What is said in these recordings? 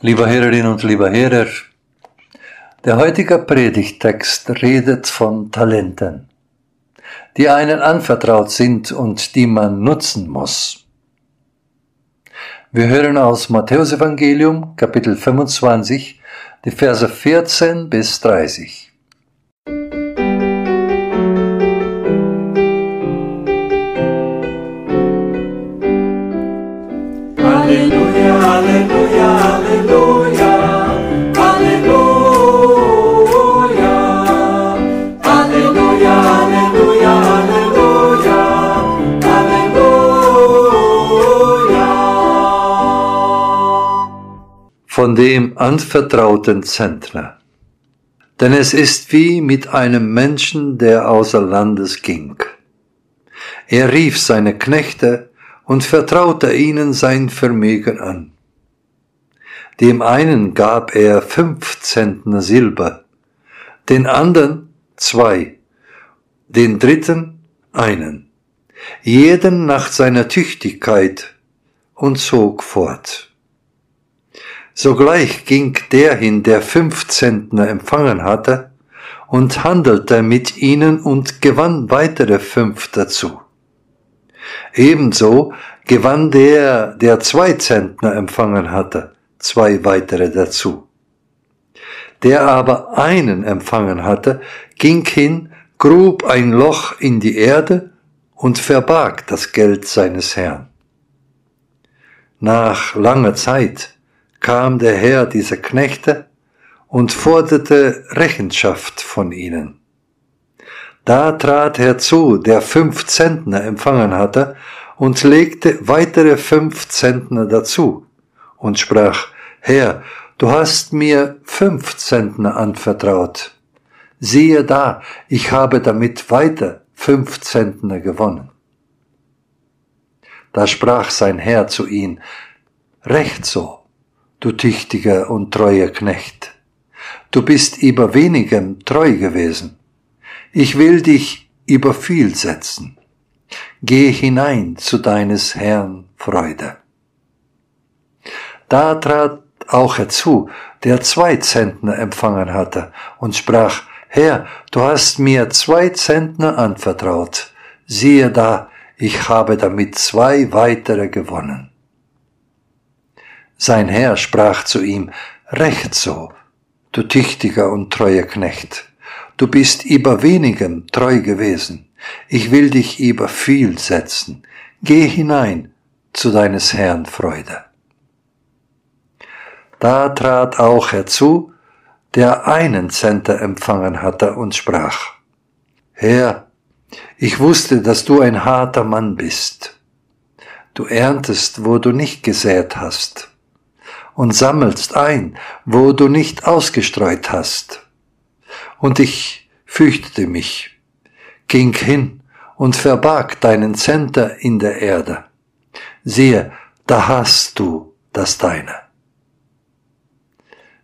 Liebe Hörerinnen und lieber Hörer, der heutige Predigtext redet von Talenten, die einen anvertraut sind und die man nutzen muss. Wir hören aus Matthäus Evangelium Kapitel 25 die Verse 14 bis 30. dem anvertrauten Zentner. Denn es ist wie mit einem Menschen, der außer Landes ging. Er rief seine Knechte und vertraute ihnen sein Vermögen an. Dem einen gab er fünf Zentner Silber, den anderen zwei, den dritten einen, jeden nach seiner Tüchtigkeit und zog fort. Sogleich ging der hin, der fünf Zentner empfangen hatte, und handelte mit ihnen und gewann weitere fünf dazu. Ebenso gewann der, der zwei Zentner empfangen hatte, zwei weitere dazu. Der aber einen empfangen hatte, ging hin, grub ein Loch in die Erde und verbarg das Geld seines Herrn. Nach langer Zeit kam der Herr dieser Knechte und forderte Rechenschaft von ihnen. Da trat herzu, der fünf Zentner empfangen hatte, und legte weitere fünf Zentner dazu und sprach, Herr, du hast mir fünf Zentner anvertraut. Siehe da, ich habe damit weiter fünf Zentner gewonnen. Da sprach sein Herr zu ihm, Recht so, du tüchtiger und treuer Knecht. Du bist über wenigem treu gewesen. Ich will dich über viel setzen. Geh hinein zu deines Herrn Freude. Da trat auch herzu, der zwei Zentner empfangen hatte, und sprach, Herr, du hast mir zwei Zentner anvertraut. Siehe da, ich habe damit zwei weitere gewonnen. Sein Herr sprach zu ihm, Recht so, du tüchtiger und treuer Knecht. Du bist über wenigem treu gewesen. Ich will dich über viel setzen. Geh hinein zu deines Herrn Freude. Da trat auch herzu, der einen Zenter empfangen hatte und sprach, Herr, ich wusste, dass du ein harter Mann bist. Du erntest, wo du nicht gesät hast und sammelst ein, wo du nicht ausgestreut hast. Und ich fürchtete mich, ging hin und verbarg deinen Zenter in der Erde. Siehe, da hast du das Deine.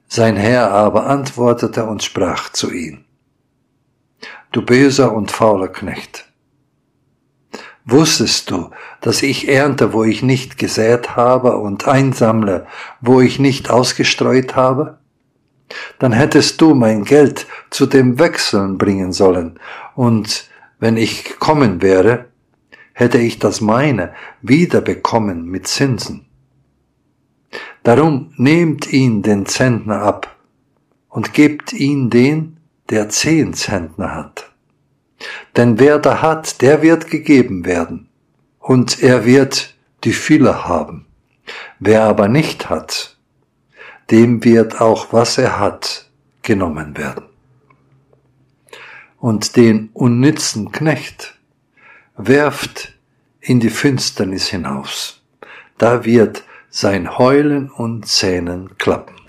Sein Herr aber antwortete und sprach zu ihm, Du böser und fauler Knecht, Wusstest du, dass ich ernte, wo ich nicht gesät habe und einsammle, wo ich nicht ausgestreut habe? Dann hättest du mein Geld zu dem Wechseln bringen sollen, und wenn ich gekommen wäre, hätte ich das meine wiederbekommen mit Zinsen. Darum nehmt ihn den Zentner ab und gebt ihn den, der zehn Zentner hat. Denn wer da hat, der wird gegeben werden, und er wird die Fülle haben. Wer aber nicht hat, dem wird auch was er hat genommen werden. Und den unnützen Knecht werft in die Finsternis hinaus. Da wird sein Heulen und Zähnen klappen.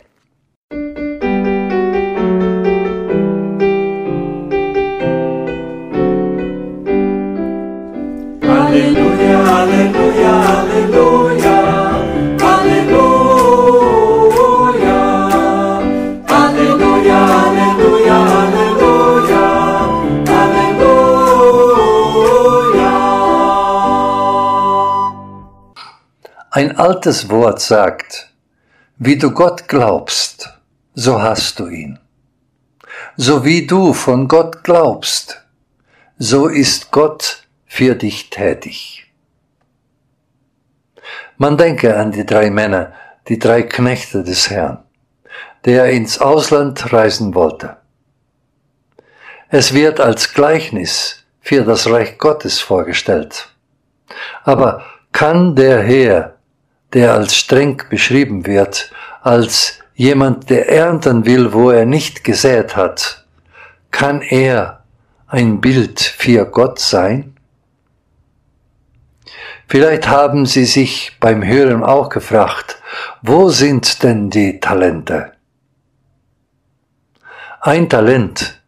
Ein altes Wort sagt, Wie du Gott glaubst, so hast du ihn. So wie du von Gott glaubst, so ist Gott für dich tätig. Man denke an die drei Männer, die drei Knechte des Herrn, der ins Ausland reisen wollte. Es wird als Gleichnis für das Reich Gottes vorgestellt. Aber kann der Herr, der als streng beschrieben wird, als jemand, der ernten will, wo er nicht gesät hat, kann er ein Bild für Gott sein? Vielleicht haben Sie sich beim Hören auch gefragt, wo sind denn die Talente? Ein Talent,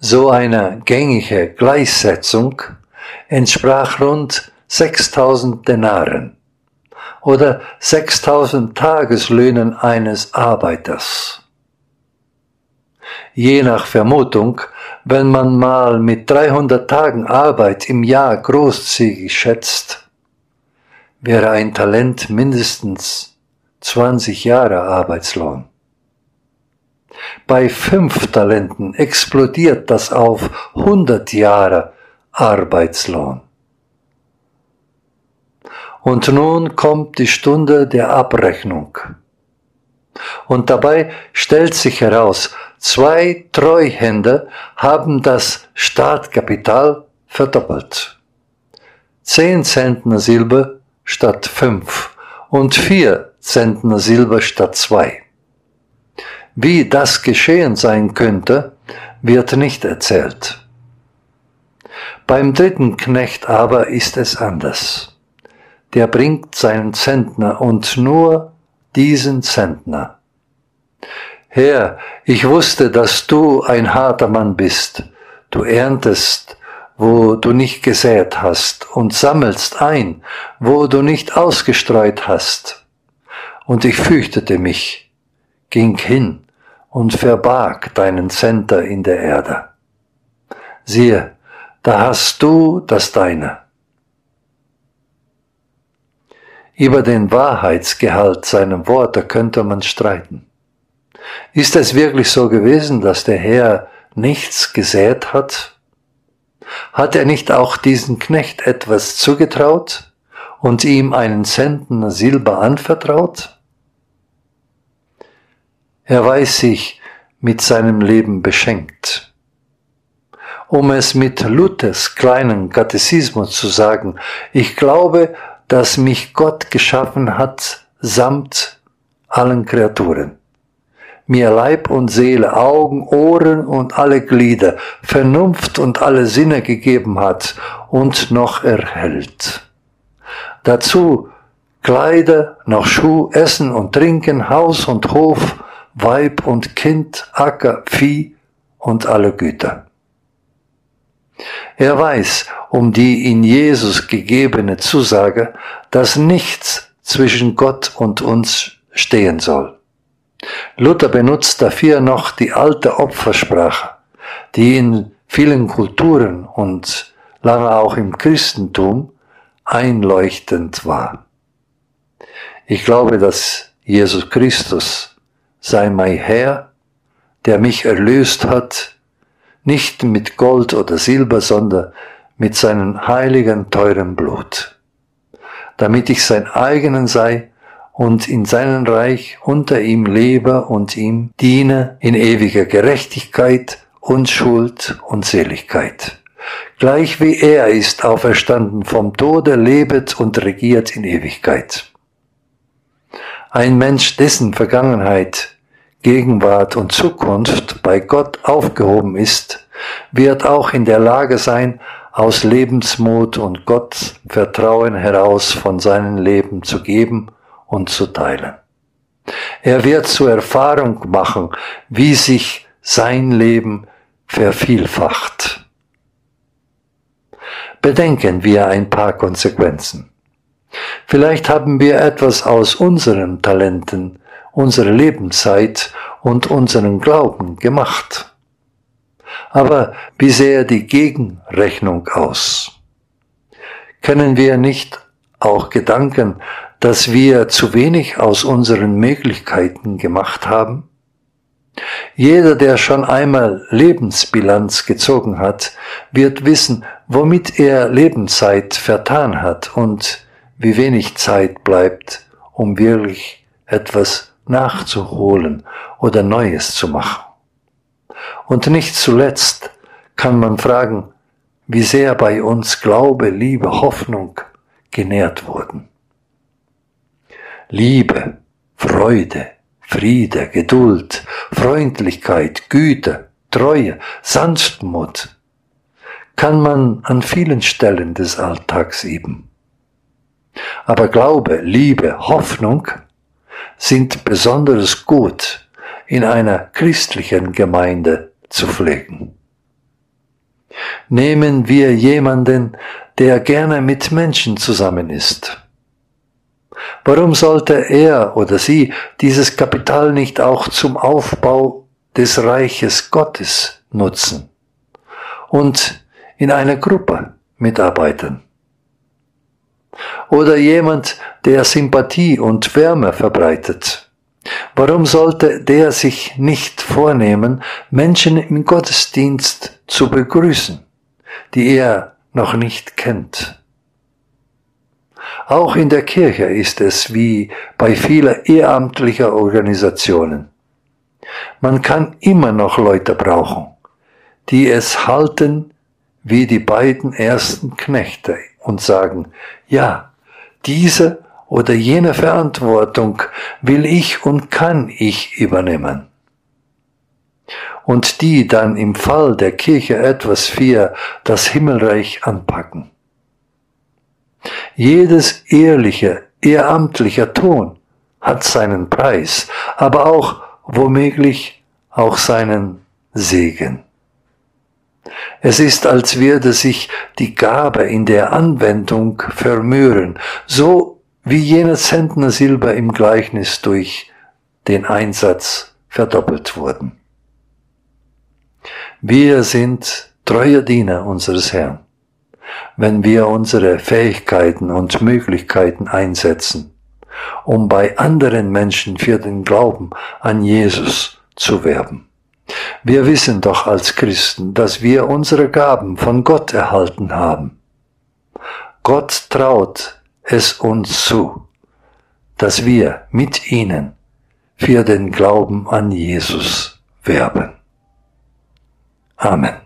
so eine gängige Gleichsetzung, entsprach rund 6000 Denaren oder 6000 Tageslöhnen eines Arbeiters. Je nach Vermutung, wenn man mal mit 300 Tagen Arbeit im Jahr großzügig schätzt, wäre ein Talent mindestens 20 Jahre Arbeitslohn. Bei fünf Talenten explodiert das auf 100 Jahre Arbeitslohn. Und nun kommt die Stunde der Abrechnung. Und dabei stellt sich heraus, zwei Treuhänder haben das Startkapital verdoppelt. Zehn Zentner Silber statt fünf und vier Zentner Silber statt zwei. Wie das geschehen sein könnte, wird nicht erzählt. Beim dritten Knecht aber ist es anders. Der bringt seinen Zentner und nur diesen Zentner. Herr, ich wusste, dass du ein harter Mann bist. Du erntest, wo du nicht gesät hast, und sammelst ein, wo du nicht ausgestreut hast. Und ich fürchtete mich, ging hin und verbarg deinen Zentner in der Erde. Siehe, da hast du das Deine. Über den Wahrheitsgehalt seiner Worte könnte man streiten. Ist es wirklich so gewesen, dass der Herr nichts gesät hat? Hat er nicht auch diesen Knecht etwas zugetraut und ihm einen Zentner Silber anvertraut? Er weiß sich mit seinem Leben beschenkt. Um es mit Luthers kleinen Katechismus zu sagen, ich glaube, dass mich Gott geschaffen hat samt allen Kreaturen. Mir Leib und Seele, Augen, Ohren und alle Glieder, Vernunft und alle Sinne gegeben hat und noch erhält. Dazu Kleider, noch Schuh, Essen und Trinken, Haus und Hof, Weib und Kind, Acker, Vieh und alle Güter. Er weiß um die in Jesus gegebene Zusage, dass nichts zwischen Gott und uns stehen soll. Luther benutzt dafür noch die alte Opfersprache, die in vielen Kulturen und lange auch im Christentum einleuchtend war. Ich glaube, dass Jesus Christus sei mein Herr, der mich erlöst hat, nicht mit Gold oder Silber, sondern mit seinem heiligen, teuren Blut, damit ich sein eigenen sei und in seinem Reich unter ihm lebe und ihm diene in ewiger Gerechtigkeit, Unschuld und Seligkeit. Gleich wie er ist auferstanden vom Tode, lebet und regiert in Ewigkeit. Ein Mensch, dessen Vergangenheit, Gegenwart und Zukunft bei Gott aufgehoben ist, wird auch in der Lage sein, aus Lebensmut und Gott Vertrauen heraus von seinem Leben zu geben und zu teilen. Er wird zur Erfahrung machen, wie sich sein Leben vervielfacht. Bedenken wir ein paar Konsequenzen. Vielleicht haben wir etwas aus unseren Talenten, unserer Lebenszeit und unseren Glauben gemacht. Aber wie sähe die Gegenrechnung aus? Können wir nicht auch Gedanken, dass wir zu wenig aus unseren Möglichkeiten gemacht haben? Jeder, der schon einmal Lebensbilanz gezogen hat, wird wissen, womit er Lebenszeit vertan hat und wie wenig Zeit bleibt, um wirklich etwas nachzuholen oder Neues zu machen. Und nicht zuletzt kann man fragen, wie sehr bei uns Glaube, Liebe, Hoffnung genährt wurden. Liebe, Freude, Friede, Geduld, Freundlichkeit, Güte, Treue, Sanftmut kann man an vielen Stellen des Alltags üben. Aber Glaube, Liebe, Hoffnung sind besonders gut in einer christlichen Gemeinde zu pflegen. Nehmen wir jemanden, der gerne mit Menschen zusammen ist. Warum sollte er oder sie dieses Kapital nicht auch zum Aufbau des Reiches Gottes nutzen und in einer Gruppe mitarbeiten? Oder jemand, der Sympathie und Wärme verbreitet. Warum sollte der sich nicht vornehmen, Menschen im Gottesdienst zu begrüßen, die er noch nicht kennt? Auch in der Kirche ist es wie bei vielen ehramtlicher Organisationen. Man kann immer noch Leute brauchen, die es halten wie die beiden ersten Knechte und sagen, ja, diese oder jene Verantwortung will ich und kann ich übernehmen. Und die dann im Fall der Kirche etwas für das Himmelreich anpacken. Jedes ehrliche, ehramtliche Ton hat seinen Preis, aber auch womöglich auch seinen Segen. Es ist, als werde sich die Gabe in der Anwendung vermüren, so wie jenes Zentner Silber im Gleichnis durch den Einsatz verdoppelt wurden. Wir sind treue Diener unseres Herrn, wenn wir unsere Fähigkeiten und Möglichkeiten einsetzen, um bei anderen Menschen für den Glauben an Jesus zu werben. Wir wissen doch als Christen, dass wir unsere Gaben von Gott erhalten haben. Gott traut es uns zu, dass wir mit ihnen für den Glauben an Jesus werben. Amen.